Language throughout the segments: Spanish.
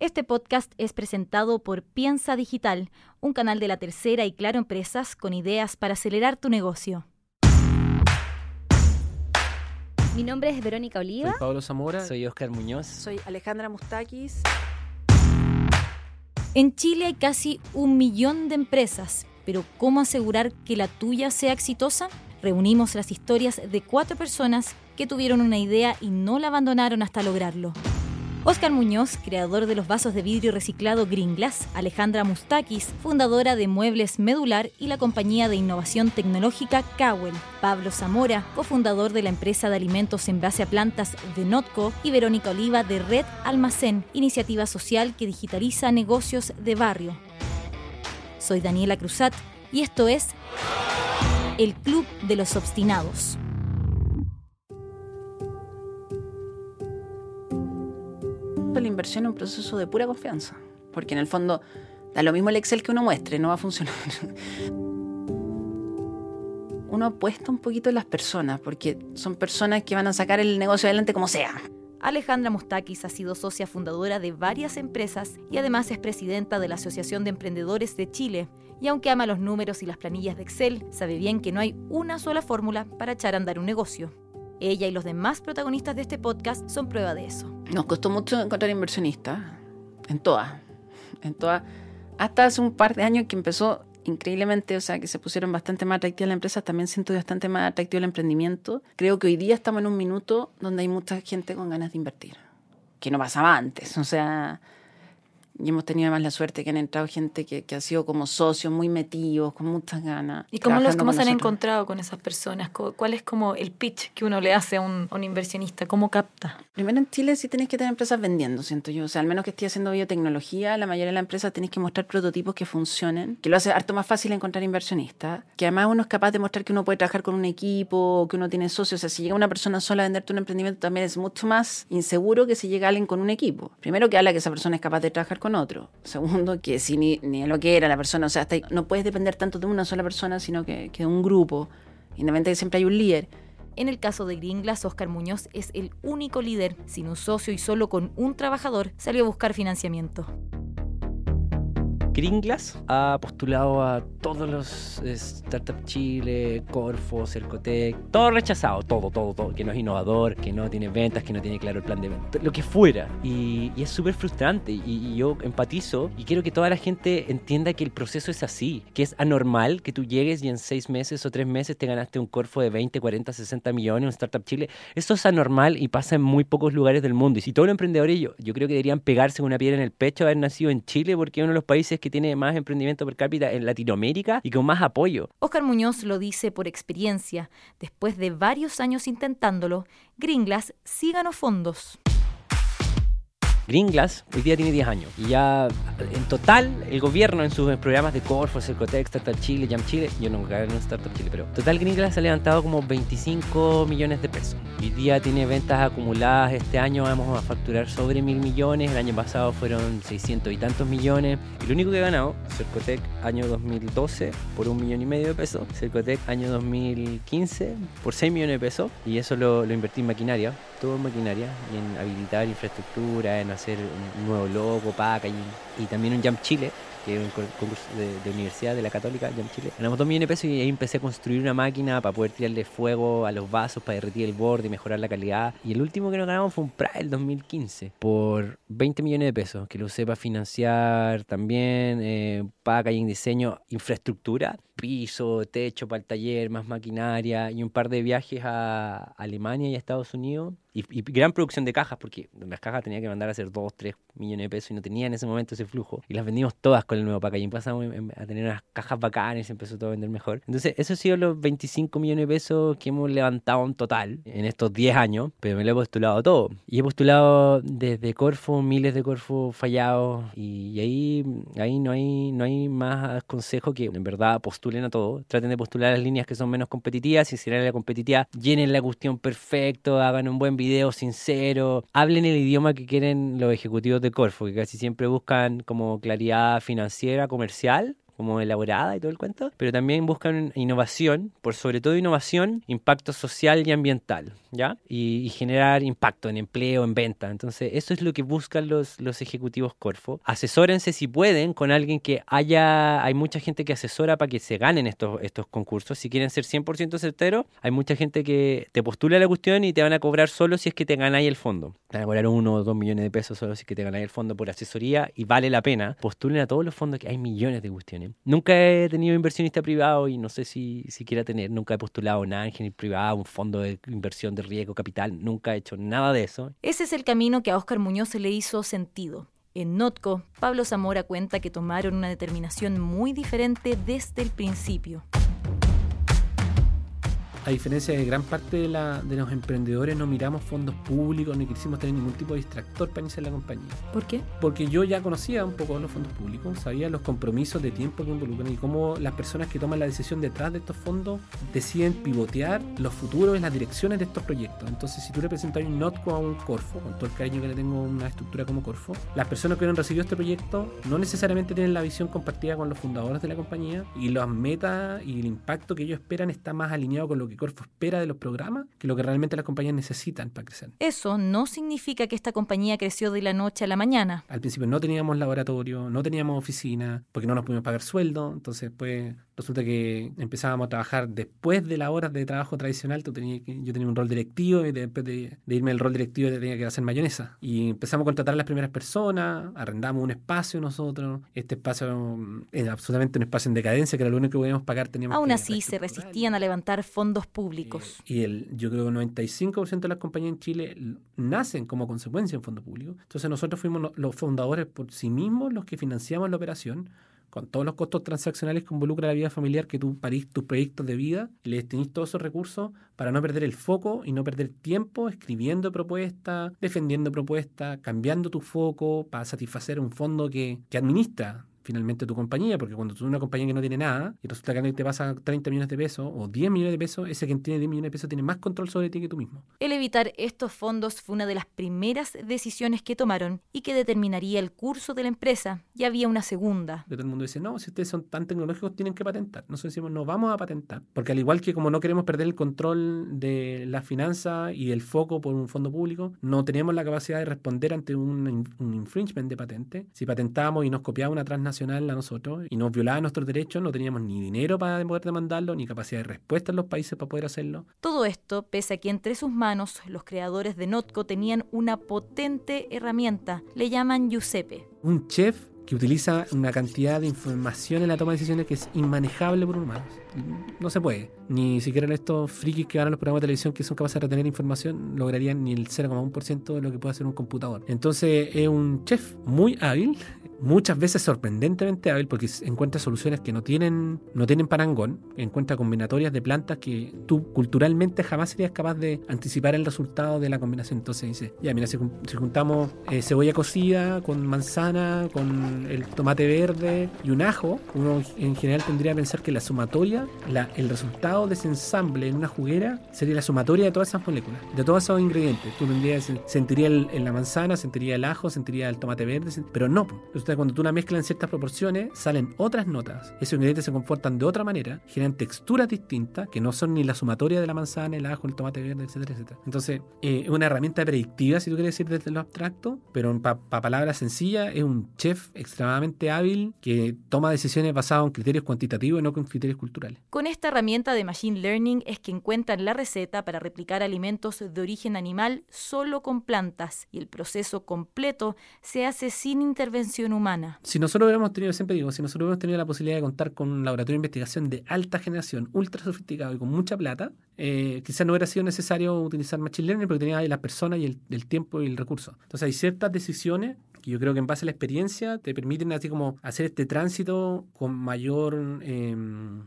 Este podcast es presentado por Piensa Digital, un canal de la tercera y Claro Empresas con ideas para acelerar tu negocio. Mi nombre es Verónica Oliva. Soy Pablo Zamora. Soy Oscar Muñoz. Soy Alejandra Mustakis. En Chile hay casi un millón de empresas, pero ¿cómo asegurar que la tuya sea exitosa? Reunimos las historias de cuatro personas que tuvieron una idea y no la abandonaron hasta lograrlo. Oscar Muñoz, creador de los vasos de vidrio reciclado Green Glass, Alejandra Mustakis, fundadora de Muebles Medular y la compañía de innovación tecnológica Cowell, Pablo Zamora, cofundador de la empresa de alimentos en base a plantas de Notco y Verónica Oliva de Red Almacén, iniciativa social que digitaliza negocios de barrio. Soy Daniela Cruzat y esto es El Club de los Obstinados. La inversión es un proceso de pura confianza, porque en el fondo da lo mismo el Excel que uno muestre, no va a funcionar. Uno apuesta un poquito en las personas, porque son personas que van a sacar el negocio adelante como sea. Alejandra Mustakis ha sido socia fundadora de varias empresas y además es presidenta de la Asociación de Emprendedores de Chile. Y aunque ama los números y las planillas de Excel, sabe bien que no hay una sola fórmula para echar a andar un negocio. Ella y los demás protagonistas de este podcast son prueba de eso. Nos costó mucho encontrar inversionistas, en todas, en todas. Hasta hace un par de años que empezó increíblemente, o sea, que se pusieron bastante más atractivas las empresas, también siento bastante más atractivo el emprendimiento. Creo que hoy día estamos en un minuto donde hay mucha gente con ganas de invertir, que no pasaba antes, o sea, y hemos tenido además la suerte que han entrado gente que, que ha sido como socios muy metidos, con muchas ganas. ¿Y cómo, los, cómo se han encontrado con esas personas? ¿Cuál es como el pitch que uno le hace a un, a un inversionista? ¿Cómo capta? Primero en Chile sí tenés que tener empresas vendiendo, siento yo. O sea, al menos que estés haciendo biotecnología, la mayoría de las empresas tenés que mostrar prototipos que funcionen, que lo hace harto más fácil encontrar inversionistas, que además uno es capaz de mostrar que uno puede trabajar con un equipo, que uno tiene socios. O sea, si llega una persona sola a venderte un emprendimiento también es mucho más inseguro que si llega alguien con un equipo. Primero que habla que esa persona es capaz de trabajar con otro. Segundo, que si ni, ni lo que era la persona, o sea, hasta no puedes depender tanto de una sola persona, sino que, de un grupo. Independientemente siempre hay un líder. En el caso de Gringlas, Oscar Muñoz es el único líder, sin un socio y solo con un trabajador, salió a buscar financiamiento. Gringlas ha postulado a todos los eh, Startup Chile, Corfo, Cercotec, todo rechazado, todo, todo, todo, que no es innovador, que no tiene ventas, que no tiene claro el plan de ventas, lo que fuera. Y, y es súper frustrante y, y yo empatizo y quiero que toda la gente entienda que el proceso es así, que es anormal que tú llegues y en seis meses o tres meses te ganaste un Corfo de 20, 40, 60 millones, un Startup Chile. Eso es anormal y pasa en muy pocos lugares del mundo. Y si todos los emprendedores, yo, yo creo que deberían pegarse una piedra en el pecho haber nacido en Chile porque es uno de los países que tiene más emprendimiento per cápita en Latinoamérica y con más apoyo. Oscar Muñoz lo dice por experiencia. Después de varios años intentándolo, Gringlas sí ganó fondos. Gringlas hoy día tiene 10 años y ya en total el gobierno en sus programas de Corfo, Cercotec, Startup Chile, Jam Chile, yo no gané en Startup Chile, pero total Gringlas ha levantado como 25 millones de pesos. Hoy día tiene ventas acumuladas, este año vamos a facturar sobre mil millones, el año pasado fueron 600 y tantos millones. Y lo único que he ganado, Cercotec año 2012 por un millón y medio de pesos, Cercotec año 2015 por 6 millones de pesos y eso lo, lo invertí en maquinaria, todo en maquinaria y en habilitar infraestructura, en hacer un nuevo logo, packaging y también un Jump Chile que es un con- concurso de, de universidad de la Católica, Jump Chile. Ganamos 2 millones de pesos y ahí empecé a construir una máquina para poder tirarle fuego a los vasos, para derretir el borde y mejorar la calidad. Y el último que nos ganamos fue un PRA el 2015 por 20 millones de pesos, que lo usé para financiar también eh, packaging, diseño, infraestructura, piso, techo para el taller, más maquinaria y un par de viajes a Alemania y a Estados Unidos. Y, y gran producción de cajas, porque las cajas tenía que mandar a hacer 2, 3 millones de pesos y no tenía en ese momento ese flujo. Y las vendimos todas con el nuevo packaging. Pasamos a tener unas cajas bacanas y empezó todo a vender mejor. Entonces, esos han sido los 25 millones de pesos que hemos levantado en total en estos 10 años, pero me lo he postulado todo. Y he postulado desde Corfo, miles de Corfo fallados, y, ahí, ahí no, hay, no hay más consejo que en verdad postulen todo. Traten de postular las líneas que son menos competitivas. Si será la competitiva, llenen la cuestión perfecto, hagan un buen video sincero, hablen el idioma que quieren los ejecutivos de Corfo, que casi siempre buscan como claridad financiera, comercial, como elaborada y todo el cuento, pero también buscan innovación, por sobre todo innovación, impacto social y ambiental, ¿ya? Y, generar impacto en empleo, en venta. Entonces, eso es lo que buscan los, los ejecutivos Corfo. Asesórense si pueden con alguien que haya, hay mucha gente que asesora para que se ganen estos, estos concursos. Si quieren ser 100% certeros, hay mucha gente que te postula la cuestión y te van a cobrar solo si es que te ganáis el fondo. Te van a cobrar uno o dos millones de pesos solo si es que te ganáis el fondo por asesoría y vale la pena. Postulen a todos los fondos que hay millones de cuestiones. Nunca he tenido inversionista privado y no sé si, si quiera tener, nunca he postulado un ángel privado, un fondo de inversión riesgo capital, nunca he hecho nada de eso. Ese es el camino que a Oscar Muñoz le hizo sentido. En Notco, Pablo Zamora cuenta que tomaron una determinación muy diferente desde el principio. A diferencia de gran parte de, la, de los emprendedores, no miramos fondos públicos ni quisimos tener ningún tipo de distractor para iniciar la compañía. ¿Por qué? Porque yo ya conocía un poco los fondos públicos, sabía los compromisos de tiempo que involucran y cómo las personas que toman la decisión detrás de estos fondos deciden pivotear los futuros y las direcciones de estos proyectos. Entonces, si tú le presentas un NOTCO a un Corfo, con todo el cariño que le tengo a una estructura como Corfo, las personas que han recibido este proyecto no necesariamente tienen la visión compartida con los fundadores de la compañía y las metas y el impacto que ellos esperan está más alineado con lo que Corfo espera de los programas que lo que realmente las compañías necesitan para crecer. Eso no significa que esta compañía creció de la noche a la mañana. Al principio no teníamos laboratorio, no teníamos oficina, porque no nos pudimos pagar sueldo, entonces pues resulta que empezábamos a trabajar después de las horas de trabajo tradicional, tú tenías que, yo tenía un rol directivo y después de, de irme al rol directivo tenía que hacer mayonesa. Y empezamos a contratar a las primeras personas, arrendamos un espacio nosotros, este espacio era absolutamente un espacio en decadencia, que era lo único que podíamos pagar. Teníamos Aún así se resistían a levantar fondos públicos. Eh, y el, yo creo que el 95% de las compañías en Chile nacen como consecuencia en fondo público. Entonces nosotros fuimos los fundadores por sí mismos los que financiamos la operación con todos los costos transaccionales que involucra la vida familiar, que tú parís tus proyectos de vida le destinís todos esos recursos para no perder el foco y no perder tiempo escribiendo propuestas, defendiendo propuestas, cambiando tu foco para satisfacer un fondo que, que administra finalmente tu compañía, porque cuando tú una compañía que no tiene nada y resulta que alguien te pasa 30 millones de pesos o 10 millones de pesos, ese que tiene 10 millones de pesos tiene más control sobre ti que tú mismo. El evitar estos fondos fue una de las primeras decisiones que tomaron y que determinaría el curso de la empresa. Y había una segunda. Todo el mundo dice, no, si ustedes son tan tecnológicos tienen que patentar. Nosotros decimos, no vamos a patentar, porque al igual que como no queremos perder el control de la finanza y el foco por un fondo público, no tenemos la capacidad de responder ante un, un infringement de patente. Si patentamos y nos copiaba una transnacional, a nosotros y nos violaba nuestros derechos, no teníamos ni dinero para poder demandarlo, ni capacidad de respuesta en los países para poder hacerlo. Todo esto pese a que entre sus manos los creadores de Notco tenían una potente herramienta, le llaman Giuseppe. Un chef que utiliza una cantidad de información en la toma de decisiones que es inmanejable por un humano. No se puede. Ni siquiera estos frikis que van a los programas de televisión que son capaces de retener información lograrían ni el 0,1% de lo que puede hacer un computador. Entonces es un chef muy hábil, muchas veces sorprendentemente hábil porque encuentra soluciones que no tienen, no tienen parangón, encuentra combinatorias de plantas que tú culturalmente jamás serías capaz de anticipar el resultado de la combinación. Entonces dice, ya mira, si, juntamos eh, cebolla cocida con manzana, con el tomate verde y un ajo, uno en general tendría que pensar que la sumatoria, la, el resultado de ese ensamble en una juguera sería la sumatoria de todas esas moléculas, de todos esos ingredientes. Tú tendrías, sentiría el, en la manzana, sentiría el ajo, sentiría el tomate verde, pero no. Resulta que cuando tú la mezclas en ciertas proporciones, salen otras notas. Esos ingredientes se comportan de otra manera, generan texturas distintas que no son ni la sumatoria de la manzana, el ajo, el tomate verde, etcétera, etcétera. Entonces, eh, es una herramienta predictiva, si tú quieres decir desde lo abstracto, pero para pa palabras sencillas, es un chef extremadamente hábil que toma decisiones basadas en criterios cuantitativos y no con criterios culturales. Con esta herramienta de Machine Learning es que encuentran la receta para replicar alimentos de origen animal solo con plantas y el proceso completo se hace sin intervención humana. Si nosotros hubiéramos tenido, siempre digo, si nosotros hubiéramos tenido la posibilidad de contar con un laboratorio de investigación de alta generación, ultra sofisticado y con mucha plata, eh, quizás no hubiera sido necesario utilizar Machine Learning porque tenía ahí las personas y el tiempo y el recurso. Entonces hay ciertas decisiones que yo creo que en base a la experiencia te permiten así como hacer este tránsito con mayor eh,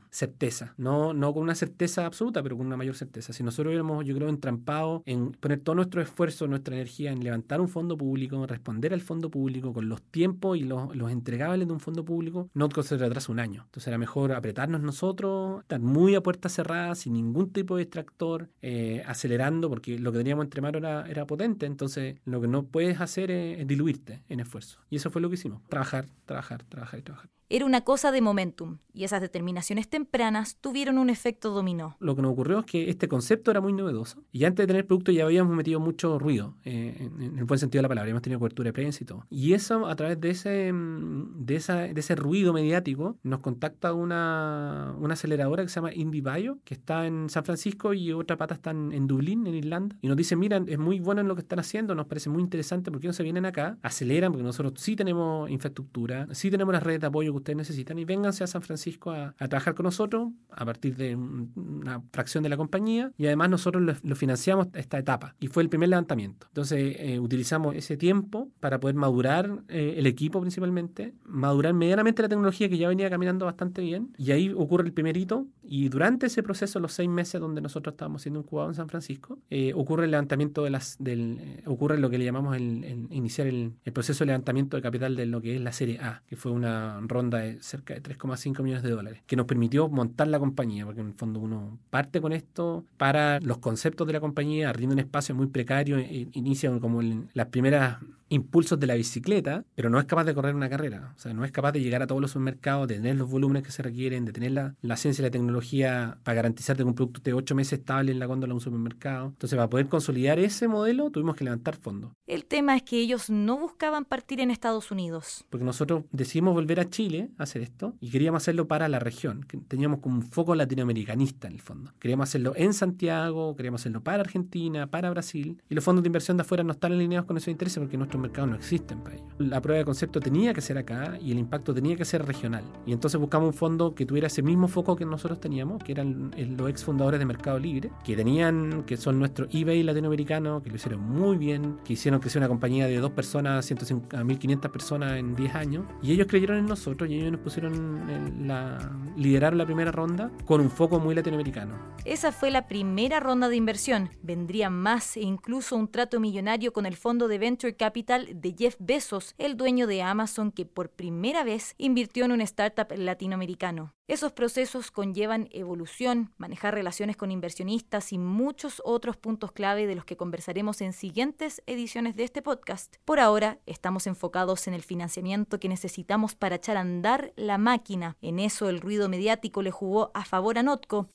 certeza, no, no con una certeza absoluta, pero con una mayor certeza. Si nosotros hubiéramos, yo creo, entrampado en poner todo nuestro esfuerzo, nuestra energía en levantar un fondo público, responder al fondo público con los tiempos y los, los entregables de un fondo público, no se retrasa un año. Entonces era mejor apretarnos nosotros, estar muy a puerta cerrada, sin ningún tipo de extractor, eh, acelerando, porque lo que teníamos entre manos era, era potente, entonces lo que no puedes hacer es diluirte en esfuerzo. Y eso fue lo que hicimos, trabajar, trabajar, trabajar y trabajar. Era una cosa de momentum, y esas determinaciones tempranas tuvieron un efecto dominó. Lo que nos ocurrió es que este concepto era muy novedoso, y antes de tener producto ya habíamos metido mucho ruido, eh, en, en el buen sentido de la palabra, hemos tenido cobertura de prensa y todo. Y eso, a través de ese, mm, de esa, de ese ruido mediático, nos contacta una, una aceleradora que se llama InVibio, que está en San Francisco y otra pata está en, en Dublín, en Irlanda, y nos dicen, mira, es muy bueno en lo que están haciendo, nos parece muy interesante, ¿por qué no se vienen acá? Aceleran, porque nosotros sí tenemos infraestructura, sí tenemos las redes de apoyo que ustedes necesitan, y vénganse a San Francisco a, a trabajar con nosotros a partir de un- una fracción de la compañía, y además nosotros lo, lo financiamos esta etapa, y fue el primer levantamiento. Entonces, eh, utilizamos ese tiempo para poder madurar eh, el equipo principalmente, madurar medianamente la tecnología que ya venía caminando bastante bien, y ahí ocurre el primer hito, y durante ese proceso, los seis meses donde nosotros estábamos siendo incubados en San Francisco, eh, ocurre el levantamiento de las, del, eh, ocurre lo que le llamamos el, el- iniciar el, el proceso de levantamiento de capital de lo que es la serie A, que fue una ronda de cerca de 3,5 millones de dólares, que nos permitió montar la compañía, porque en el fondo uno parte con esto para los conceptos de la compañía, rinde un espacio muy precario, e- inicia como las primeras impulsos de la bicicleta, pero no es capaz de correr una carrera. O sea, no es capaz de llegar a todos los supermercados, de tener los volúmenes que se requieren, de tener la, la ciencia y la tecnología para garantizarte que un producto esté ocho meses estable en la góndola de un supermercado. Entonces, para poder consolidar ese modelo, tuvimos que levantar fondos. El tema es que ellos no buscaban partir en Estados Unidos. Porque nosotros decidimos volver a Chile a hacer esto y queríamos hacerlo para la región. que Teníamos como un foco latinoamericanista en el fondo. Queríamos hacerlo en Santiago, queríamos hacerlo para Argentina, para Brasil. Y los fondos de inversión de afuera no están alineados con esos intereses porque nuestros mercados no existen para ello. La prueba de concepto tenía que ser acá y el impacto tenía que ser regional. Y entonces buscamos un fondo que tuviera ese mismo foco que nosotros teníamos, que eran el- los ex fundadores de Mercado Libre, que tenían, que son nuestro eBay latinoamericano, que lo hicieron muy bien, que hicieron crecer una compañía de dos personas a 150 a 1500 personas en 10 años. Y ellos creyeron en nosotros y ellos nos pusieron en la. lideraron la primera ronda con un foco muy latinoamericano. Esa fue la primera ronda de inversión. Vendrían más e incluso un trato millonario con el fondo de Venture Capital de Jeff Bezos, el dueño de Amazon que por primera vez invirtió en un startup latinoamericano. Esos procesos conllevan evolución, manejar relaciones con inversionistas y muchos otros puntos clave de los que conversaremos en siguientes ediciones de este podcast. Por ahora, estamos enfocados en el financiamiento que necesitamos para echar a andar la máquina. En eso el ruido mediático le jugó a favor a Notco.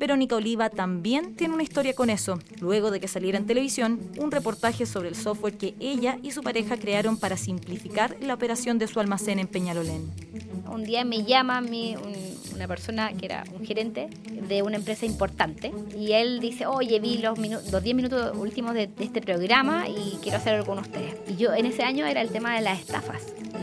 Verónica Oliva también tiene una historia con eso, luego de que saliera en televisión un reportaje sobre el software que ella y su pareja crearon para simplificar la operación de su almacén en Peñalolén. Un día me llama mi- un- una persona que era un gerente de una empresa importante y él dice, oye, vi los, minu- los 10 minutos últimos de, de este programa y quiero hacer algo con ustedes. Y yo en ese año era el tema de las estafas.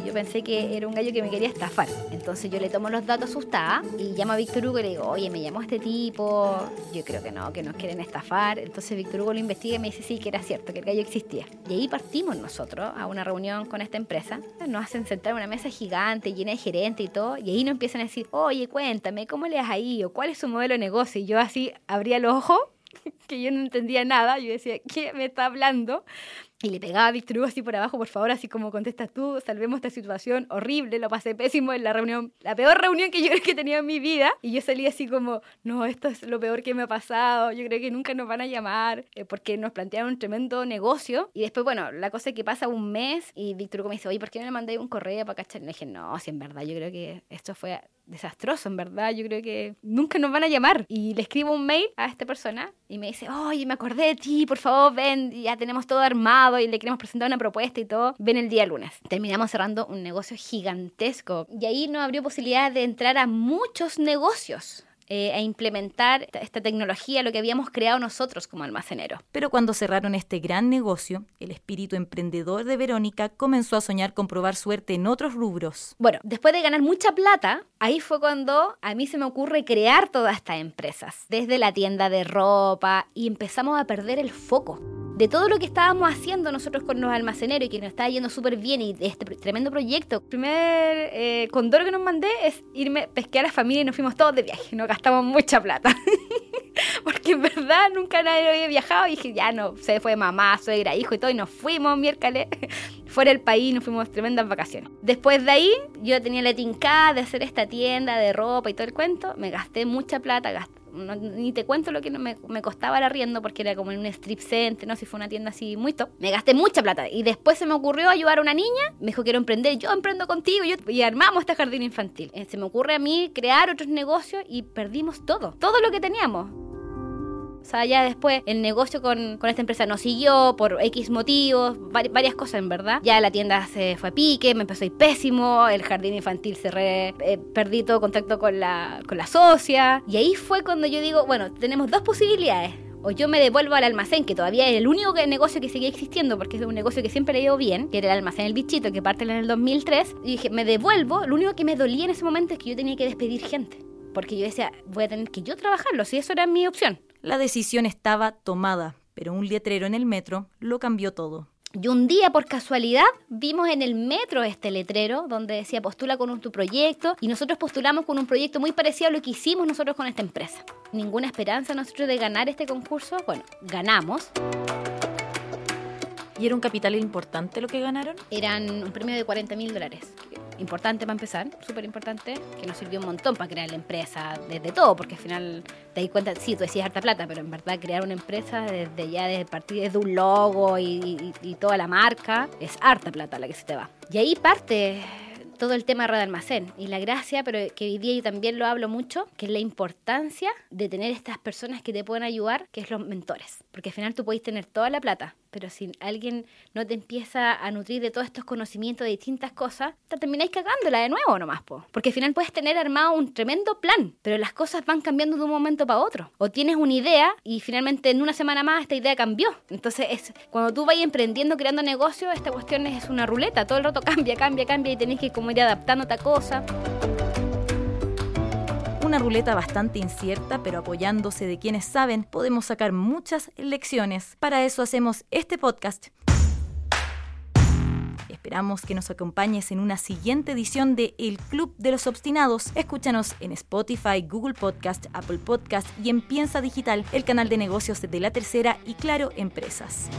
Yo pensé que era un gallo que me quería estafar. Entonces yo le tomo los datos asustada y llamo a Víctor Hugo y le digo, oye, me llamó este tipo, yo creo que no, que nos quieren estafar. Entonces Víctor Hugo lo investiga y me dice, sí, que era cierto, que el gallo existía. Y ahí partimos nosotros a una reunión con esta empresa. Nos hacen sentar en una mesa gigante, llena de gerentes y todo. Y ahí nos empiezan a decir, oye, cuéntame, ¿cómo le has ahí? ¿O cuál es su modelo de negocio? Y yo así abría los ojos, que yo no entendía nada. Yo decía, ¿qué me está hablando? Y le pegaba a Víctor Hugo así por abajo, por favor, así como contestas tú, salvemos esta situación horrible, lo pasé pésimo en la reunión, la peor reunión que yo creo que he tenido en mi vida. Y yo salí así como, no, esto es lo peor que me ha pasado, yo creo que nunca nos van a llamar, eh, porque nos plantearon un tremendo negocio. Y después, bueno, la cosa es que pasa un mes y Víctor Hugo me dice, oye, ¿por qué no le mandé un correo para cachar? Y le dije, no, si en verdad yo creo que esto fue desastroso, en verdad, yo creo que nunca nos van a llamar. Y le escribo un mail a esta persona y me dice, oye, me acordé de ti, por favor, ven, ya tenemos todo armado y le queremos presentar una propuesta y todo, ven el día lunes. Terminamos cerrando un negocio gigantesco y ahí nos abrió posibilidad de entrar a muchos negocios. Eh, a implementar esta, esta tecnología, lo que habíamos creado nosotros como almaceneros. Pero cuando cerraron este gran negocio, el espíritu emprendedor de Verónica comenzó a soñar con probar suerte en otros rubros. Bueno, después de ganar mucha plata, ahí fue cuando a mí se me ocurre crear todas estas empresas, desde la tienda de ropa, y empezamos a perder el foco de todo lo que estábamos haciendo nosotros con los almaceneros y que nos estaba yendo súper bien y de este tremendo proyecto. El primer eh, condoro que nos mandé es irme a pesquear a la familia y nos fuimos todos de viaje, nos gastamos mucha plata. Porque en verdad nunca nadie había viajado y dije, ya no, se fue mamá, suegra, hijo y todo, y nos fuimos miércoles fuera del país, nos fuimos tremendas vacaciones. Después de ahí, yo tenía la tincada de hacer esta tienda de ropa y todo el cuento, me gasté mucha plata, gast- no- ni te cuento lo que me, me costaba el arriendo porque era como en un strip center, no si fue una tienda así muy top. Me gasté mucha plata y después se me ocurrió ayudar a una niña, me dijo quiero emprender, yo emprendo contigo yo, y armamos este jardín infantil. Eh, Se me ocurre a mí crear otros negocios y perdimos todo, todo lo que teníamos. Sea, ya después el negocio con, con esta empresa no siguió por X motivos, vari- varias cosas en verdad. Ya la tienda se fue a pique, me empezó a ir pésimo, el jardín infantil cerré, eh, perdí todo contacto con la, con la socia. Y ahí fue cuando yo digo, bueno, tenemos dos posibilidades. O yo me devuelvo al almacén, que todavía es el único negocio que seguía existiendo, porque es un negocio que siempre le dio bien, que era el almacén El Bichito, que parte en el 2003. Y dije, me devuelvo, lo único que me dolía en ese momento es que yo tenía que despedir gente. Porque yo decía, voy a tener que yo trabajarlo, si eso era mi opción. La decisión estaba tomada, pero un letrero en el metro lo cambió todo. Y un día, por casualidad, vimos en el metro este letrero donde decía postula con un- tu proyecto y nosotros postulamos con un proyecto muy parecido a lo que hicimos nosotros con esta empresa. Ninguna esperanza nosotros de ganar este concurso. Bueno, ganamos. ¿Y era un capital importante lo que ganaron? Eran un premio de 40 mil dólares. Importante para empezar, súper importante, que nos sirvió un montón para crear la empresa, desde todo, porque al final te das cuenta, sí, tú decías harta plata, pero en verdad crear una empresa desde ya, desde partir desde un logo y toda la marca, es harta plata la que se te va. Y ahí parte todo el tema de red almacén y la gracia, pero que hoy día yo también lo hablo mucho, que es la importancia de tener estas personas que te pueden ayudar, que es los mentores. Porque al final tú podéis tener toda la plata, pero si alguien no te empieza a nutrir de todos estos conocimientos de distintas cosas, te termináis cagándola de nuevo nomás, po. Porque al final puedes tener armado un tremendo plan, pero las cosas van cambiando de un momento para otro. O tienes una idea y finalmente en una semana más esta idea cambió. Entonces, es, cuando tú vayas emprendiendo, creando negocios, esta cuestión es una ruleta. Todo el rato cambia, cambia, cambia y tenés que como ir adaptándote a cosas. Una ruleta bastante incierta, pero apoyándose de quienes saben, podemos sacar muchas lecciones. Para eso hacemos este podcast. Esperamos que nos acompañes en una siguiente edición de El Club de los Obstinados. Escúchanos en Spotify, Google Podcast, Apple Podcast y en Piensa Digital, el canal de negocios de La Tercera y Claro Empresas.